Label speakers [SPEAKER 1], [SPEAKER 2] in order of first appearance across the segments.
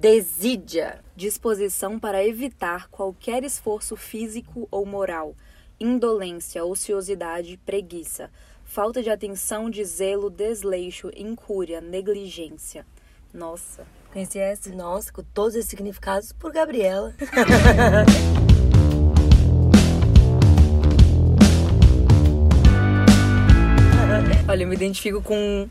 [SPEAKER 1] Desídia. Disposição para evitar qualquer esforço físico ou moral. Indolência, ociosidade, preguiça. Falta de atenção, de zelo, desleixo, incúria, negligência. Nossa, conheci essa?
[SPEAKER 2] Nossa, com todos esses significados por Gabriela.
[SPEAKER 1] Olha, eu me identifico com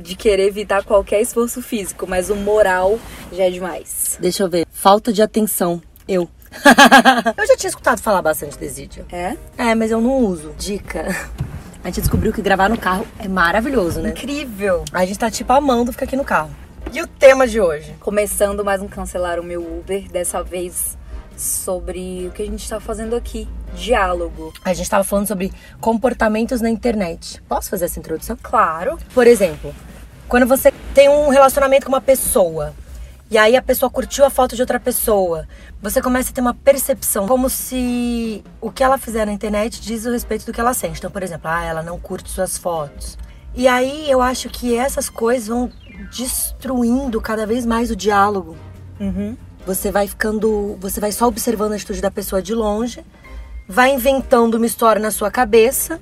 [SPEAKER 1] de querer evitar qualquer esforço físico, mas o moral já é demais.
[SPEAKER 2] Deixa eu ver. Falta de atenção. Eu. eu já tinha escutado falar bastante desídio.
[SPEAKER 1] É?
[SPEAKER 2] É, mas eu não uso. Dica. A gente descobriu que gravar no carro é maravilhoso, né?
[SPEAKER 1] Incrível!
[SPEAKER 2] A gente tá tipo amando ficar aqui no carro. E o tema de hoje?
[SPEAKER 1] Começando mais um Cancelar o Meu Uber, dessa vez sobre o que a gente tá fazendo aqui. Diálogo.
[SPEAKER 2] A gente tava falando sobre comportamentos na internet. Posso fazer essa introdução?
[SPEAKER 1] Claro.
[SPEAKER 2] Por exemplo, quando você tem um relacionamento com uma pessoa e aí a pessoa curtiu a foto de outra pessoa, você começa a ter uma percepção como se o que ela fizer na internet diz o respeito do que ela sente. Então, por exemplo, ah, ela não curte suas fotos. E aí eu acho que essas coisas vão destruindo cada vez mais o diálogo.
[SPEAKER 1] Uhum.
[SPEAKER 2] Você vai ficando, você vai só observando a atitude da pessoa de longe, vai inventando uma história na sua cabeça,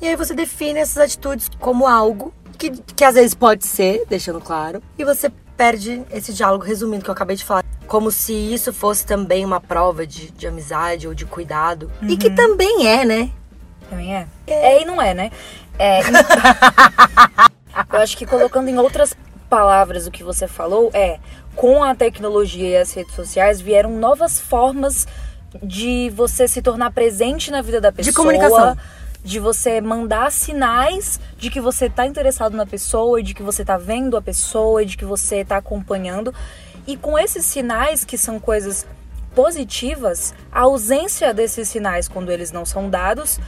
[SPEAKER 2] e aí você define essas atitudes como algo que, que às vezes pode ser, deixando claro, e você perde esse diálogo, resumindo que eu acabei de falar. Como se isso fosse também uma prova de, de amizade ou de cuidado. Uhum. E que também é, né?
[SPEAKER 1] Também é. É, é e não é, né? É. eu acho que colocando em outras palavras o que você falou, é com a tecnologia e as redes sociais vieram novas formas de você se tornar presente na vida da pessoa.
[SPEAKER 2] De comunicação
[SPEAKER 1] de você mandar sinais de que você está interessado na pessoa, e de que você está vendo a pessoa, e de que você está acompanhando. E com esses sinais, que são coisas positivas, a ausência desses sinais, quando eles não são dados,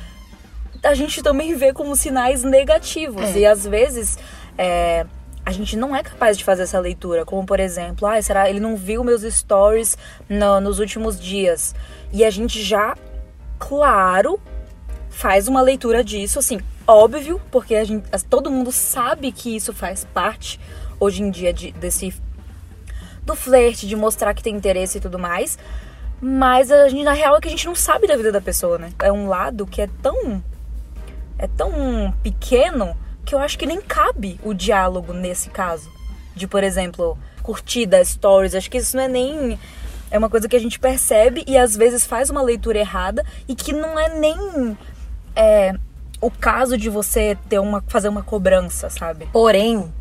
[SPEAKER 1] a gente também vê como sinais negativos. É. E às vezes. É, a gente não é capaz de fazer essa leitura, como por exemplo, ah, será ele não viu meus stories no, nos últimos dias? E a gente já, claro, faz uma leitura disso, assim, óbvio, porque a gente, todo mundo sabe que isso faz parte hoje em dia de, desse do flerte, de mostrar que tem interesse e tudo mais. Mas a gente, na real é que a gente não sabe da vida da pessoa, né? É um lado que é tão é tão pequeno que eu acho que nem cabe o diálogo nesse caso. De, por exemplo, curtida, stories, acho que isso não é nem é uma coisa que a gente percebe e às vezes faz uma leitura errada e que não é nem é, o caso de você ter uma fazer uma cobrança, sabe?
[SPEAKER 2] Porém,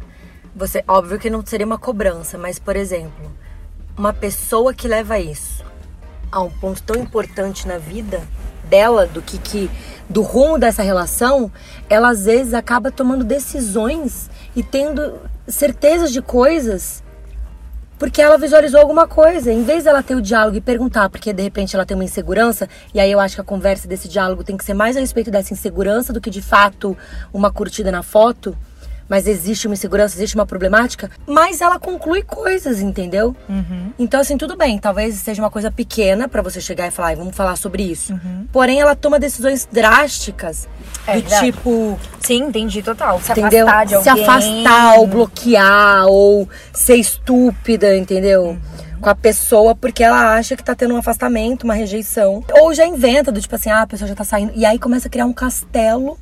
[SPEAKER 2] você óbvio que não seria uma cobrança, mas por exemplo, uma pessoa que leva isso a um ponto tão importante na vida dela, do que, que do rumo dessa relação, ela às vezes acaba tomando decisões e tendo certezas de coisas porque ela visualizou alguma coisa. Em vez dela ter o diálogo e perguntar, porque de repente ela tem uma insegurança, e aí eu acho que a conversa desse diálogo tem que ser mais a respeito dessa insegurança do que de fato uma curtida na foto mas existe uma insegurança, existe uma problemática, mas ela conclui coisas, entendeu?
[SPEAKER 1] Uhum.
[SPEAKER 2] Então, assim, tudo bem, talvez seja uma coisa pequena para você chegar e falar, vamos falar sobre isso.
[SPEAKER 1] Uhum.
[SPEAKER 2] Porém, ela toma decisões drásticas
[SPEAKER 1] é,
[SPEAKER 2] do verdade. tipo.
[SPEAKER 1] Sim, entendi total.
[SPEAKER 2] Se entendeu? afastar de alguém. Se afastar, ou bloquear, ou ser estúpida, entendeu? Uhum com a pessoa porque ela acha que tá tendo um afastamento, uma rejeição. Ou já inventa do tipo assim, ah, a pessoa já tá saindo. E aí começa a criar um castelo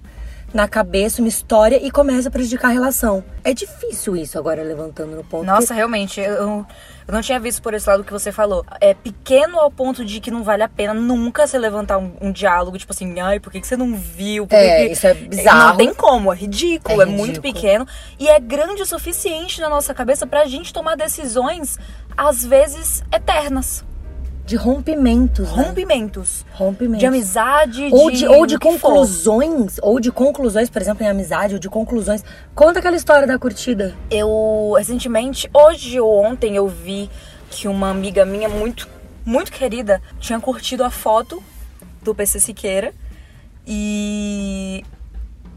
[SPEAKER 2] na cabeça uma história e começa a prejudicar a relação. É difícil isso agora levantando no ponto.
[SPEAKER 1] Nossa, que... realmente, eu, eu não tinha visto por esse lado que você falou. É pequeno ao ponto de que não vale a pena nunca você levantar um, um diálogo, tipo assim, ai, por que, que você não viu? Por
[SPEAKER 2] é,
[SPEAKER 1] que...
[SPEAKER 2] isso é bizarro.
[SPEAKER 1] Não tem como, é ridículo, é, é ridículo. muito pequeno. E é grande o suficiente na nossa cabeça pra gente tomar decisões, às vezes, eternas
[SPEAKER 2] de rompimentos.
[SPEAKER 1] Né? Rompimentos.
[SPEAKER 2] Rompimentos.
[SPEAKER 1] De amizade,
[SPEAKER 2] ou
[SPEAKER 1] de.
[SPEAKER 2] de ou de conclusões. Ou de conclusões, por exemplo, em amizade, ou de conclusões. Conta aquela história da curtida.
[SPEAKER 1] Eu, recentemente, hoje ou ontem, eu vi que uma amiga minha muito, muito querida tinha curtido a foto do PC Siqueira. E.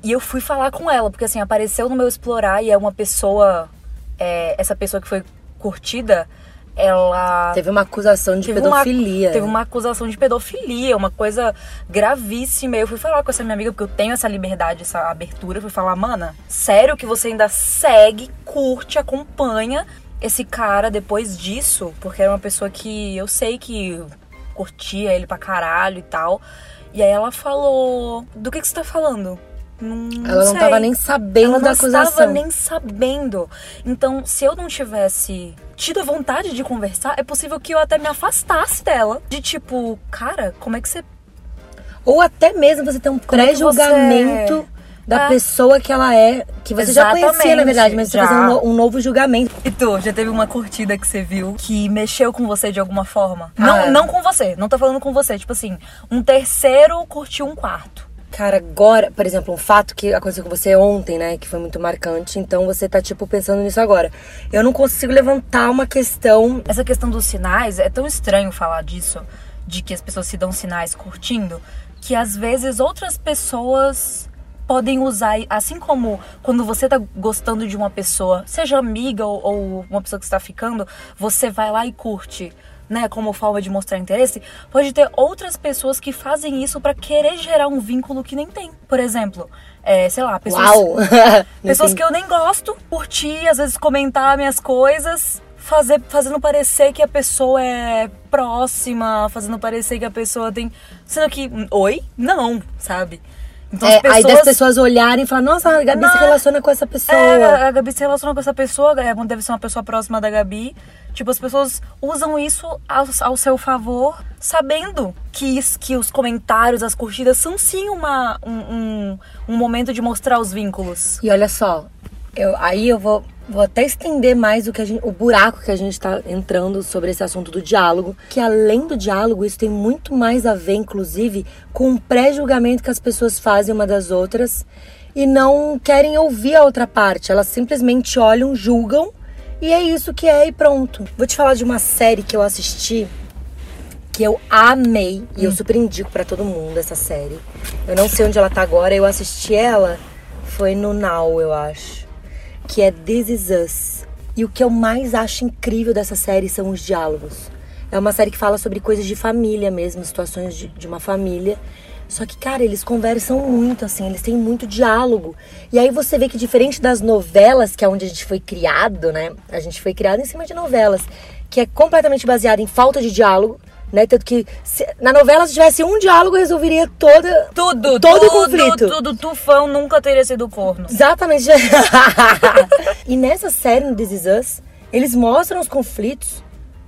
[SPEAKER 1] E eu fui falar com ela, porque assim, apareceu no meu explorar e é uma pessoa. É, essa pessoa que foi curtida ela
[SPEAKER 2] teve uma acusação de teve pedofilia.
[SPEAKER 1] Uma, teve uma acusação de pedofilia, uma coisa gravíssima. Eu fui falar com essa minha amiga porque eu tenho essa liberdade, essa abertura. Eu fui falar, mana, sério que você ainda segue, curte, acompanha esse cara, depois disso, porque era uma pessoa que eu sei que curtia ele pra caralho e tal. E aí ela falou: Do que, que você tá falando? Não,
[SPEAKER 2] ela não
[SPEAKER 1] sei.
[SPEAKER 2] tava nem sabendo
[SPEAKER 1] ela
[SPEAKER 2] da
[SPEAKER 1] não
[SPEAKER 2] acusação.
[SPEAKER 1] estava nem sabendo. Então, se eu não tivesse tido a vontade de conversar, é possível que eu até me afastasse dela. De tipo, cara, como é que você.
[SPEAKER 2] Ou até mesmo você ter um
[SPEAKER 1] é
[SPEAKER 2] pré-julgamento
[SPEAKER 1] você-
[SPEAKER 2] da
[SPEAKER 1] É.
[SPEAKER 2] pessoa que ela é, que você já conhecia, na
[SPEAKER 1] Exatamente,
[SPEAKER 2] verdade, mas você
[SPEAKER 1] já.
[SPEAKER 2] fazer um, um novo julgamento.
[SPEAKER 1] E tu, já teve uma curtida que você viu que mexeu com você de alguma forma?
[SPEAKER 2] Ah.
[SPEAKER 1] Não, não com você, não tô falando com você. Tipo assim, um terceiro curtiu um quarto.
[SPEAKER 2] Cara, agora, por exemplo, um fato que aconteceu com você ontem, né, que foi muito marcante, então você tá, tipo, pensando nisso agora. Eu não consigo levantar uma questão.
[SPEAKER 1] Essa questão dos sinais, é tão estranho falar disso, de que as pessoas se dão sinais curtindo, que às vezes outras pessoas podem usar, assim como quando você tá gostando de uma pessoa, seja amiga ou, ou uma pessoa que está ficando, você vai lá e curte. Né, como forma de mostrar interesse, pode ter outras pessoas que fazem isso pra querer gerar um vínculo que nem tem. Por exemplo, é, sei lá, pessoas,
[SPEAKER 2] Uau!
[SPEAKER 1] Pessoas que eu nem gosto, curtir, às vezes comentar minhas coisas, fazer, fazendo parecer que a pessoa é próxima, fazendo parecer que a pessoa tem. Sendo que, hum, oi? Não, sabe? Então
[SPEAKER 2] É, Aí das pessoas olharem e falar, nossa, a Gabi se
[SPEAKER 1] Não.
[SPEAKER 2] relaciona com essa pessoa.
[SPEAKER 1] É, a Gabi se relaciona com essa pessoa, é, deve ser uma pessoa próxima da Gabi. Tipo, as pessoas usam isso ao, ao seu favor, sabendo que, isso- que os comentários, as curtidas são sim uma, um, um, um momento de mostrar os vínculos.
[SPEAKER 2] E olha só, eu, aí eu vou, vou até estender mais o, que a gente, o buraco que a gente tá entrando sobre esse assunto do diálogo. Que além do diálogo, isso tem muito mais a ver, inclusive, com o pré-julgamento que as pessoas fazem uma das outras e não querem ouvir a outra parte. Elas simplesmente olham, julgam e é isso que é e pronto. Vou te falar de uma série que eu assisti que eu amei e eu super indico pra todo mundo essa série. Eu não sei onde ela tá agora, eu assisti ela foi no Now, eu acho, que é This Is Us. E o que eu mais acho incrível dessa série são os diálogos. É uma série que fala sobre coisas de família mesmo, situações de, de uma família. Só que, cara, eles conversam muito, assim, eles têm muito diálogo. E aí você vê que diferente das novelas, que é onde a gente foi criado, né? A gente foi criado em cima de novelas, que é completamente baseada em falta de diálogo, né? Tanto que se- na novela, se tivesse um diálogo, resolveria toda,
[SPEAKER 1] Tudo,
[SPEAKER 2] todo
[SPEAKER 1] tudo,
[SPEAKER 2] o conflito.
[SPEAKER 1] Tudo, tufão nunca teria sido corno.
[SPEAKER 2] Exatamente. e nessa série, no This Is Us, eles mostram os conflitos,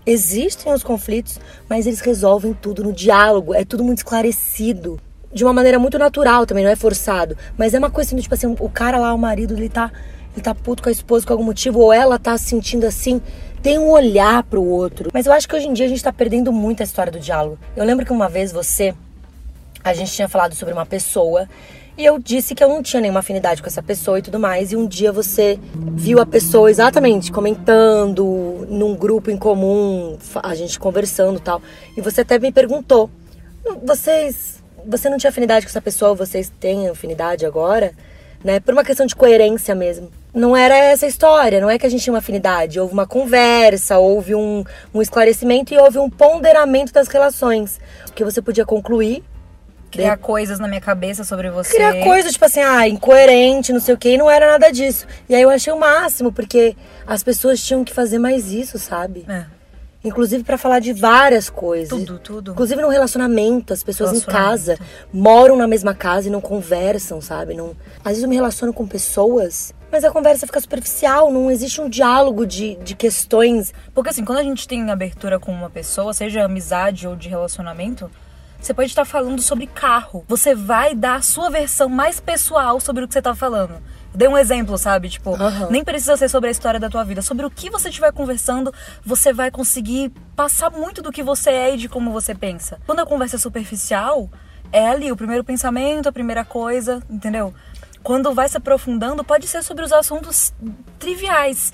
[SPEAKER 2] existem os conflitos, mas eles resolvem tudo no diálogo, é tudo muito esclarecido. De uma maneira muito natural também, não é forçado. Mas é uma coisa assim, tipo assim, o cara lá, o marido, ele tá, ele tá puto com a esposa por algum motivo, ou ela tá se sentindo assim, tem um olhar pro outro. Mas eu acho que hoje em dia a gente tá perdendo muito a história do diálogo. Eu lembro que uma vez você, a gente tinha falado sobre uma pessoa e eu disse que eu não tinha nenhuma afinidade com essa pessoa e tudo mais. E um dia você viu a pessoa exatamente comentando num grupo em comum, a gente conversando tal. E você até me perguntou: vocês, você não tinha afinidade com essa pessoa? Vocês têm afinidade agora? Né? Por uma questão de coerência mesmo. Não era essa a história, não é que a gente tinha uma afinidade. Houve uma conversa, houve um, um esclarecimento e houve um ponderamento das relações. Que você podia concluir
[SPEAKER 1] Criar coisas na minha cabeça sobre você.
[SPEAKER 2] criar coisa, tipo assim, ah, incoerente, não sei o que, e não era nada disso. E aí eu achei o máximo, porque as pessoas tinham que fazer mais isso, sabe?
[SPEAKER 1] É,
[SPEAKER 2] Inclusive pra falar de várias coisas.
[SPEAKER 1] tudo, tudo.
[SPEAKER 2] Inclusive no relacionamento, as pessoas em casa moram na mesma casa e não conversam, sabe? Não... Às vezes eu me relaciono com pessoas, mas a conversa fica superficial, não existe um diálogo de, de questões.
[SPEAKER 1] Porque assim, quando a gente tem abertura com uma pessoa, seja amizade ou de relacionamento, você pode estar falando sobre carro. Você vai dar a sua versão mais pessoal sobre o que você tá falando. Dei um exemplo, sabe? Tipo,
[SPEAKER 2] Aham.
[SPEAKER 1] nem precisa ser sobre a história da tua vida. Sobre o que você estiver conversando, você vai conseguir passar muito do que você é e de como você pensa. Quando a conversa é superficial, é ali o primeiro pensamento, a primeira coisa, entendeu? Quando vai se aprofundando, pode ser sobre os assuntos triviais.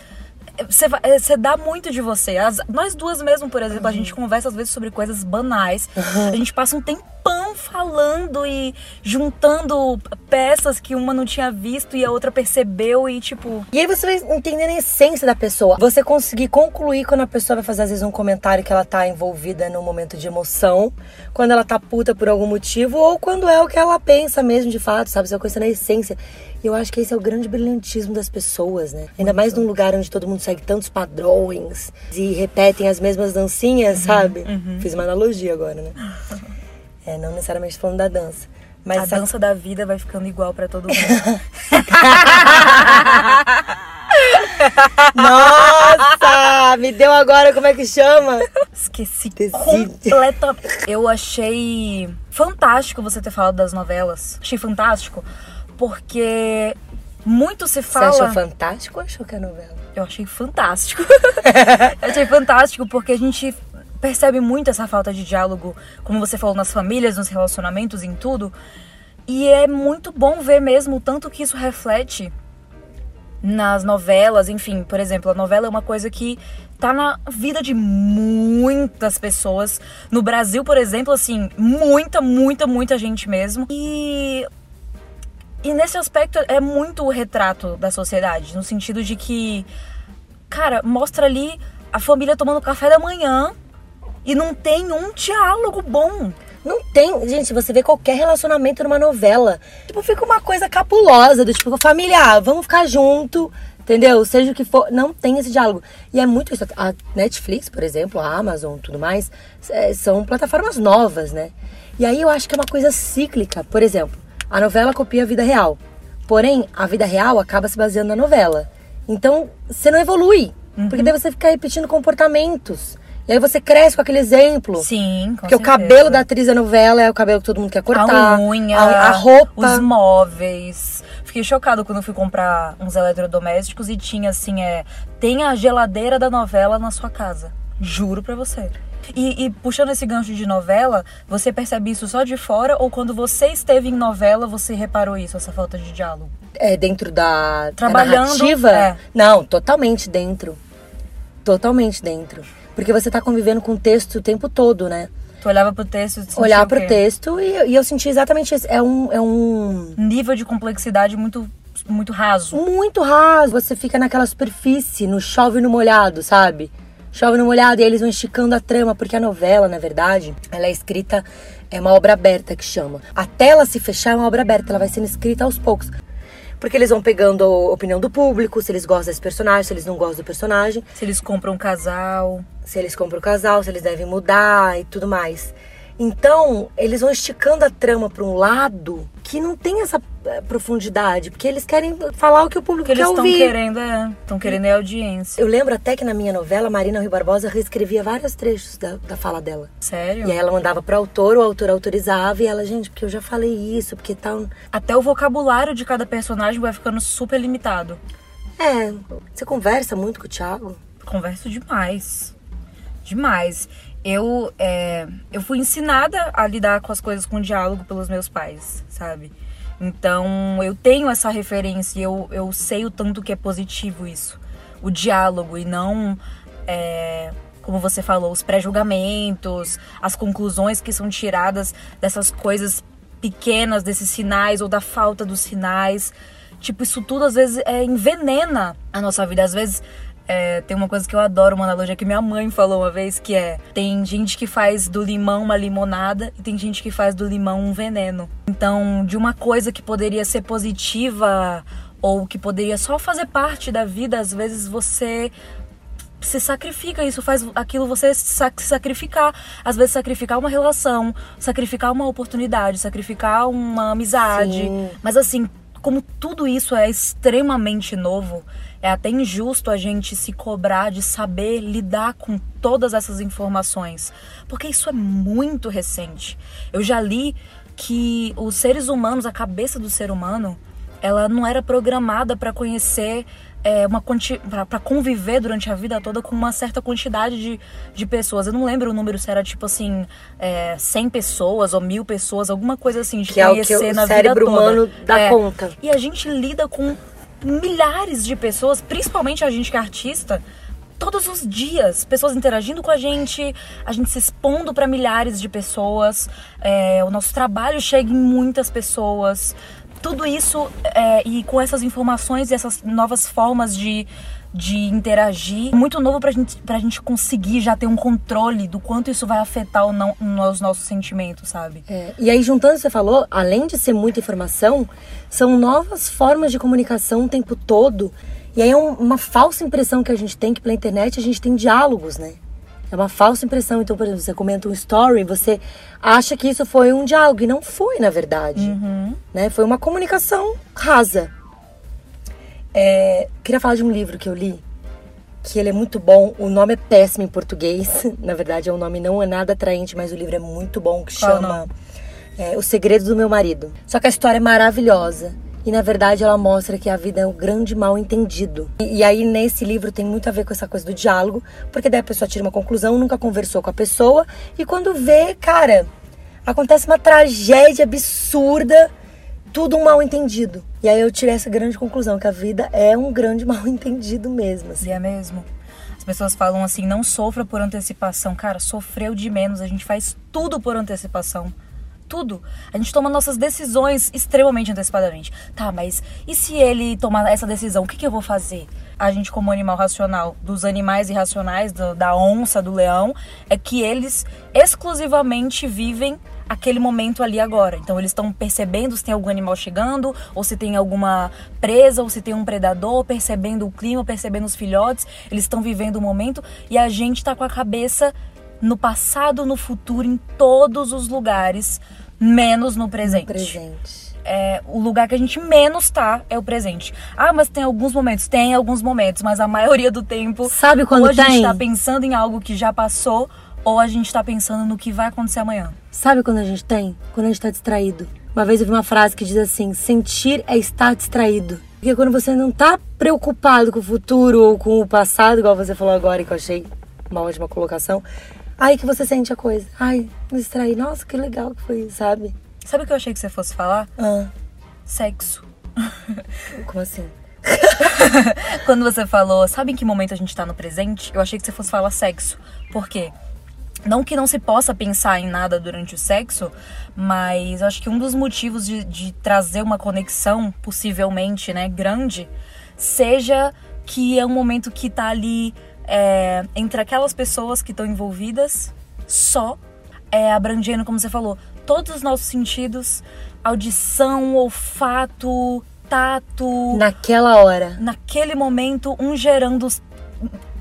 [SPEAKER 1] Você, vai- eh, você dá muito de você. As- nós duas mesmo, por exemplo, a gente conversa às vezes sobre coisas banais. A gente passa um tempão um falando e juntando peças que uma não tinha visto e a outra percebeu e tipo.
[SPEAKER 2] E aí você vai entendendo a essência da pessoa. Você conseguir concluir quando a pessoa vai fazer, às vezes, um comentário que ela tá envolvida num momento de emoção, quando ela tá puta por algum motivo, ou quando é o que ela pensa mesmo de fato, sabe? Você vai conhecendo a essência. E eu acho que esse é o grande brilhantismo das pessoas, né? Ainda mais num lugar onde todo mundo segue tantos padrões e repetem as mesmas dancinhas, uhum, sabe? Uhum. Fiz uma analogia agora, né? É, não necessariamente falando da dança. Mas
[SPEAKER 1] a dança da vida vai ficando igual para todo mundo.
[SPEAKER 2] Nossa! Me deu agora como é que chama?
[SPEAKER 1] Esqueci completa. Eu achei fantástico você ter falado das novelas. Achei fantástico porque muito se fala.
[SPEAKER 2] Você achou fantástico ou achou que é novela?
[SPEAKER 1] Eu achei fantástico. eu achei fantástico porque a gente percebe muito essa falta de diálogo, como você falou, nas famílias, nos relacionamentos, em tudo. E é muito bom ver mesmo o tanto que isso reflete nas novelas, enfim, por exemplo, a novela é uma coisa que tá na vida de muitas pessoas. No Brasil, por exemplo, assim, muita, muita, muita gente mesmo. E e nesse aspecto é muito o retrato da sociedade, no sentido de que, cara, mostra ali a família tomando café da manhã e não tem um diálogo bom.
[SPEAKER 2] Não tem, gente, você vê qualquer relacionamento numa novela, tipo, fica uma coisa capulosa, do tipo, família, vamos ficar junto, entendeu? Seja o que for, não tem esse diálogo. E é muito isso. A Netflix, por exemplo, a Amazon, tudo mais, é, são plataformas novas, né? E aí eu acho que é uma coisa cíclica. Por exemplo, a novela copia a vida real. Porém, a vida real acaba se baseando na novela. Então, você não evolui. Uhum. Porque daí você fica repetindo comportamentos. E aí você cresce com aquele exemplo.
[SPEAKER 1] Sim, com
[SPEAKER 2] Porque certeza. o cabelo da atriz da novela é o cabelo que todo mundo quer cortar.
[SPEAKER 1] A unha,
[SPEAKER 2] a, a roupa.
[SPEAKER 1] Os móveis. Fiquei chocado quando fui comprar uns eletrodomésticos e tinha assim, é... Tem a geladeira da novela na sua casa. Juro pra você. E, e, puxando esse gancho de novela, você percebe isso só de fora ou quando você esteve em novela você reparou isso, essa falta de diálogo?
[SPEAKER 2] É dentro da,
[SPEAKER 1] Trabalhando,
[SPEAKER 2] da narrativa? É. Não, totalmente dentro. Totalmente dentro. Porque você tá convivendo com o texto o tempo todo, né?
[SPEAKER 1] Tu olhava pro texto e
[SPEAKER 2] Olhar pro texto e, e eu senti exatamente isso. É um, é um...
[SPEAKER 1] Nível de complexidade muito muito raso.
[SPEAKER 2] Muito raso. Você fica naquela superfície, no chove no molhado, sabe? chove no molhado e eles vão esticando a trama, porque a novela, na verdade, ela é escrita, é uma obra aberta que chama. Até ela se fechar é uma obra aberta, ela vai sendo escrita aos poucos. Porque eles vão pegando a opinião do público, se eles gostam desse personagem, se eles não gostam do personagem.
[SPEAKER 1] Se eles compram um casal.
[SPEAKER 2] Se eles compram um casal, se eles devem mudar e tudo mais. Então, eles vão esticando a trama para um lado que não tem essa eh, profundidade, porque eles querem falar o que o público que quer
[SPEAKER 1] eles
[SPEAKER 2] ouvir.
[SPEAKER 1] Querendo, é, estão querendo é audiência.
[SPEAKER 2] Eu lembro até que na minha novela, Marina Rui Barbosa reescrevia vários trechos da, da fala dela.
[SPEAKER 1] Sério?
[SPEAKER 2] E aí ela mandava para o autor, o autor autorizava e ela, gente, porque eu já falei isso, porque tal.
[SPEAKER 1] Até o vocabulário de cada personagem vai ficando super limitado.
[SPEAKER 2] É, você conversa muito com o Thiago?
[SPEAKER 1] Converso demais. Demais eu, é, eu fui ensinada a lidar com as coisas com diálogo pelos meus pais, sabe? Então eu tenho essa referência e eu, eu sei o tanto que é positivo isso. O diálogo e não, é, como você falou, os pré-julgamentos, as conclusões que são tiradas dessas coisas pequenas, desses sinais ou da falta dos sinais. Tipo, isso tudo às vezes é, envenena a nossa vida. Às vezes é, tem uma coisa que eu adoro, uma analogia que minha mãe falou uma vez, que é tem gente que faz do limão uma limonada e tem gente que faz do limão um veneno. Então, de uma coisa que poderia ser positiva ou que poderia só fazer parte da vida, às vezes você se sacrifica, isso faz aquilo você se sacrificar. Às vezes sacrificar uma relação, sacrificar uma oportunidade, sacrificar uma amizade. Sim. Mas assim, como tudo isso é extremamente novo, é até injusto a gente se cobrar de saber lidar com todas essas informações, porque isso é muito recente. Eu já li que os seres humanos, a cabeça do ser humano, ela não era programada para conhecer é, uma para conviver durante a vida toda com uma certa quantidade de, de pessoas. Eu não lembro o número se era tipo assim, é, 100 pessoas ou mil pessoas, alguma coisa assim, de
[SPEAKER 2] que
[SPEAKER 1] conhecer
[SPEAKER 2] é o que o
[SPEAKER 1] na
[SPEAKER 2] cérebro
[SPEAKER 1] vida
[SPEAKER 2] humano
[SPEAKER 1] toda.
[SPEAKER 2] dá
[SPEAKER 1] é,
[SPEAKER 2] conta.
[SPEAKER 1] E a gente lida com milhares de pessoas, principalmente a gente que é artista, todos os dias, pessoas interagindo com a gente, a gente se expondo para milhares de pessoas, é, o nosso trabalho chega em muitas pessoas. Tudo isso é, e com essas informações e essas novas formas de de interagir. Muito novo pra gente, pra gente conseguir já ter um controle do quanto isso vai afetar ou não os nossos sentimentos, sabe?
[SPEAKER 2] É, e aí, juntando, você falou, além de ser muita informação, são novas formas de comunicação o tempo todo. E aí é um, uma falsa impressão que a gente tem que pela internet a gente tem diálogos, né? É uma falsa impressão. Então, por exemplo, você comenta um story, você acha que isso foi um diálogo. E não foi, na verdade.
[SPEAKER 1] Uhum.
[SPEAKER 2] Né? Foi uma comunicação rasa. É, queria falar de um livro que eu li, que ele é muito bom. O nome é péssimo em português. Na verdade, é um nome não é nada atraente, mas o livro é muito bom, que
[SPEAKER 1] Qual
[SPEAKER 2] chama é, O Segredo do Meu Marido. Só que a história é maravilhosa. E na verdade ela mostra que a vida é um grande mal entendido. E, e, aí nesse livro tem muito a ver com essa coisa do diálogo, porque daí a pessoa tira uma conclusão, nunca conversou com a pessoa, e quando vê, cara, acontece uma tragédia absurda tudo um mal entendido. E aí eu tirei essa grande conclusão, que a vida é um grande mal entendido mesmo. Assim.
[SPEAKER 1] E é mesmo. As pessoas falam assim, não sofra por antecipação. Cara, sofreu de menos, a gente faz tudo por antecipação. Tudo. A gente toma nossas decisões extremamente antecipadamente. Tá, mas e se ele tomar essa decisão, o que, que eu vou fazer? A gente, como animal racional, dos animais irracionais, do, da onça, do leão, é que eles exclusivamente vivem aquele momento ali agora. Então eles estão percebendo se tem algum animal chegando, ou se tem alguma presa, ou se tem um predador, percebendo o clima, percebendo os filhotes. Eles estão vivendo o momento e a gente está com a cabeça no passado, no futuro, em todos os lugares, menos no presente.
[SPEAKER 2] No presente.
[SPEAKER 1] É, o lugar que a gente menos tá é o presente. Ah, mas tem alguns momentos. Tem alguns momentos, mas a maioria do tempo.
[SPEAKER 2] Sabe quando
[SPEAKER 1] ou a
[SPEAKER 2] tem?
[SPEAKER 1] gente tá pensando em algo que já passou, ou a gente tá pensando no que vai acontecer amanhã.
[SPEAKER 2] Sabe quando a gente tem? Quando a gente tá distraído. Uma vez eu vi uma frase que diz assim: sentir é estar distraído. Porque quando você não tá preocupado com o futuro ou com o passado, igual você falou agora, que eu achei uma ótima colocação, aí que você sente a coisa. Ai, me distraí. Nossa, que legal que foi, sabe?
[SPEAKER 1] Sabe o que eu achei que você fosse falar?
[SPEAKER 2] Ah,
[SPEAKER 1] Sexo.
[SPEAKER 2] como assim?
[SPEAKER 1] Quando você falou, sabe em que momento a gente tá no presente? Eu achei que você fosse falar sexo. Por quê? Não que não se possa pensar em nada durante o sexo, mas eu acho que um dos motivos de, de trazer uma conexão, possivelmente, né, grande, seja que é um momento que tá ali é, entre aquelas pessoas que estão envolvidas, só é, abrangendo, como você falou, todos os nossos sentidos, audição, olfato, tato.
[SPEAKER 2] Naquela hora.
[SPEAKER 1] Naquele momento, um gerando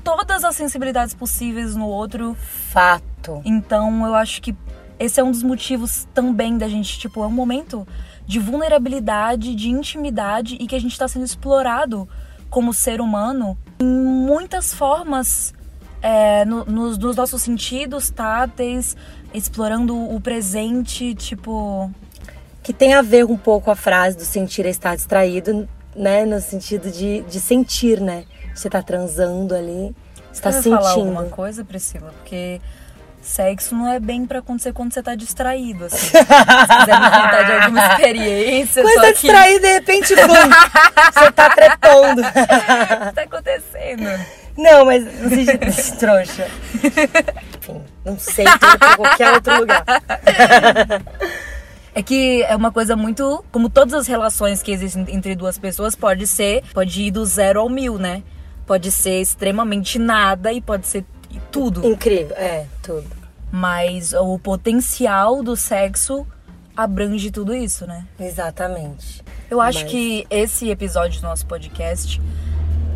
[SPEAKER 1] todas as sensibilidades possíveis no outro.
[SPEAKER 2] Fato.
[SPEAKER 1] Então, eu acho que esse é um dos motivos também da gente, tipo, é um momento de vulnerabilidade, de intimidade e que a gente está sendo explorado como ser humano em muitas formas é, no, nos, nos, nossos sentidos táteis, explorando o presente, tipo.
[SPEAKER 2] Que tem a ver um pouco a frase do sentir é estar distraído, né? No sentido de, de sentir, né? Você tá transando ali, você tá sentindo.
[SPEAKER 1] falar alguma coisa, Priscila? Porque sexo não é bem pra acontecer quando você tá distraído, assim. Se quiser me contar de alguma experiência,
[SPEAKER 2] Quando tá distraído, de repente, bum, você tá trepando.
[SPEAKER 1] O que tá acontecendo?
[SPEAKER 2] Não, mas trouxa. Enfim, não sei, tô pra qualquer outro lugar.
[SPEAKER 1] É que é uma coisa muito. Como todas as relações que existem entre duas pessoas, pode ser. Pode ir do zero ao mil, né? Pode ser extremamente nada e pode ser tudo.
[SPEAKER 2] Incrível, é, tudo.
[SPEAKER 1] Mas o potencial do sexo abrange tudo isso, né?
[SPEAKER 2] Exatamente.
[SPEAKER 1] Eu acho
[SPEAKER 2] Mas-
[SPEAKER 1] que esse episódio do nosso podcast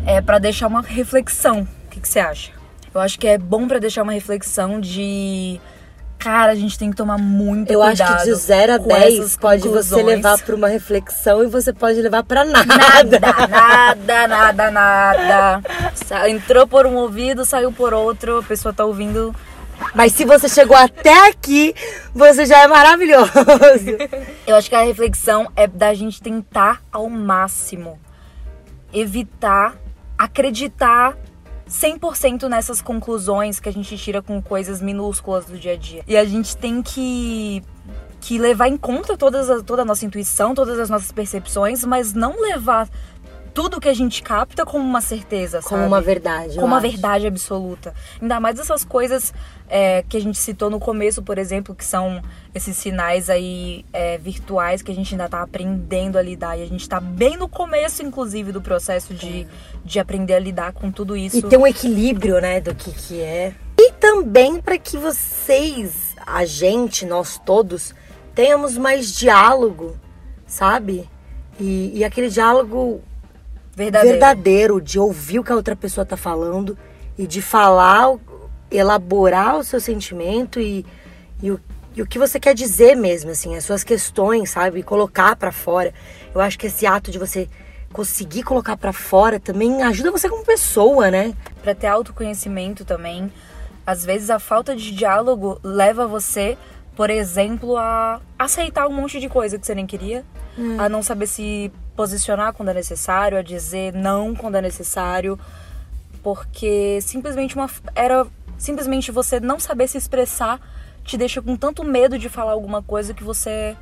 [SPEAKER 1] é pra deixar uma reflexão. O que, que você acha? Eu acho que é bom pra deixar uma reflexão de. Cara, a gente tem que tomar muito
[SPEAKER 2] Eu acho
[SPEAKER 1] cuidado.
[SPEAKER 2] que de 0 a
[SPEAKER 1] com
[SPEAKER 2] 10
[SPEAKER 1] essas
[SPEAKER 2] pode você levar pra uma reflexão e você pode levar pra nada.
[SPEAKER 1] Nada, nada, nada, nada. Entrou por um ouvido, saiu por outro. A pessoa tá ouvindo.
[SPEAKER 2] Mas se você chegou até aqui, você já é maravilhoso.
[SPEAKER 1] Eu acho que a reflexão é da gente tentar ao máximo evitar acreditar 100% nessas conclusões que a gente tira com coisas minúsculas do dia a dia. E a gente tem que que levar em conta todas toda a nossa intuição, todas as nossas percepções, mas não levar tudo que a gente capta como uma certeza,
[SPEAKER 2] Como
[SPEAKER 1] sabe?
[SPEAKER 2] uma verdade.
[SPEAKER 1] Como uma
[SPEAKER 2] acho.
[SPEAKER 1] verdade absoluta. Ainda mais essas coisas é, que a gente citou no começo, por exemplo, que são esses sinais aí é, virtuais que a gente ainda tá aprendendo a lidar. E a gente tá bem no começo, inclusive, do processo de, de aprender a lidar com tudo isso.
[SPEAKER 2] E ter um equilíbrio, né, do que que é. E também para que vocês, a gente, nós todos, tenhamos mais diálogo, sabe? E, e aquele diálogo
[SPEAKER 1] verdadeiro.
[SPEAKER 2] verdadeiro, de ouvir o que a outra pessoa tá falando e de falar, elaborar o seu sentimento e, e, o, e o que você quer dizer mesmo, assim, as suas questões, sabe? Colocar pra fora. Eu acho que esse ato de você conseguir colocar pra fora também ajuda você como pessoa, né?
[SPEAKER 1] Pra ter autoconhecimento também. Às vezes a falta de diálogo leva você, por exemplo, a aceitar um monte de coisa que você nem queria, a não saber se posicionar quando é necessário, a dizer não quando é necessário, porque simplesmente uma era simplesmente você não saber se expressar te deixa com tanto medo de falar alguma coisa que você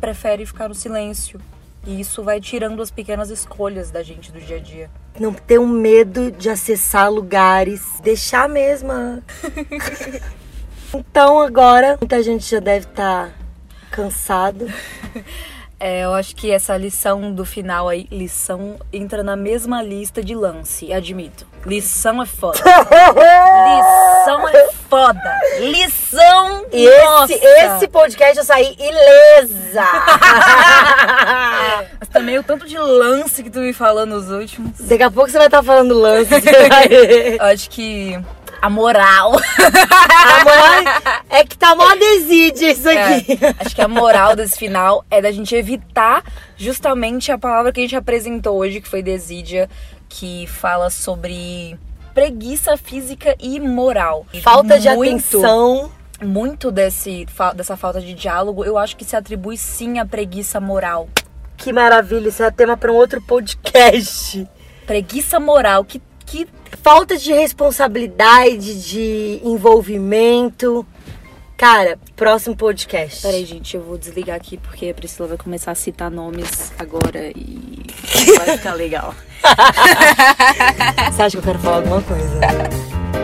[SPEAKER 1] prefere ficar no silêncio. E isso vai tirando as pequenas escolhas da gente do dia a dia.
[SPEAKER 2] Não ter um medo de acessar lugares, deixar mesmo. a- então agora, muita gente já deve estar cansado.
[SPEAKER 1] É, eu acho que essa lição do final aí, lição, entra na mesma lista de lance, admito. Lição é foda. lição é foda. Lição,
[SPEAKER 2] E esse, esse podcast eu saí ilesa.
[SPEAKER 1] Mas também o tanto de lance que tu me falou nos últimos.
[SPEAKER 2] Daqui a pouco você vai estar falando lance.
[SPEAKER 1] Eu acho que a moral.
[SPEAKER 2] A moral é que tá mó desídia isso aqui.
[SPEAKER 1] É, acho que a moral desse final é da gente evitar justamente a palavra que a gente apresentou hoje, que foi desídia, que fala sobre preguiça física e moral.
[SPEAKER 2] Falta de
[SPEAKER 1] muito-
[SPEAKER 2] atenção.
[SPEAKER 1] Muito desse, dessa falta de diálogo, eu acho que se atribui sim à preguiça moral.
[SPEAKER 2] Que maravilha, isso é tema para um outro podcast.
[SPEAKER 1] Preguiça moral, que, que
[SPEAKER 2] Falta de responsabilidade, de envolvimento. Cara, próximo podcast.
[SPEAKER 1] Peraí, gente, eu vou desligar aqui porque a Priscila vai começar a citar nomes agora e vai ficar legal.
[SPEAKER 2] Você acha que eu quero falar alguma coisa?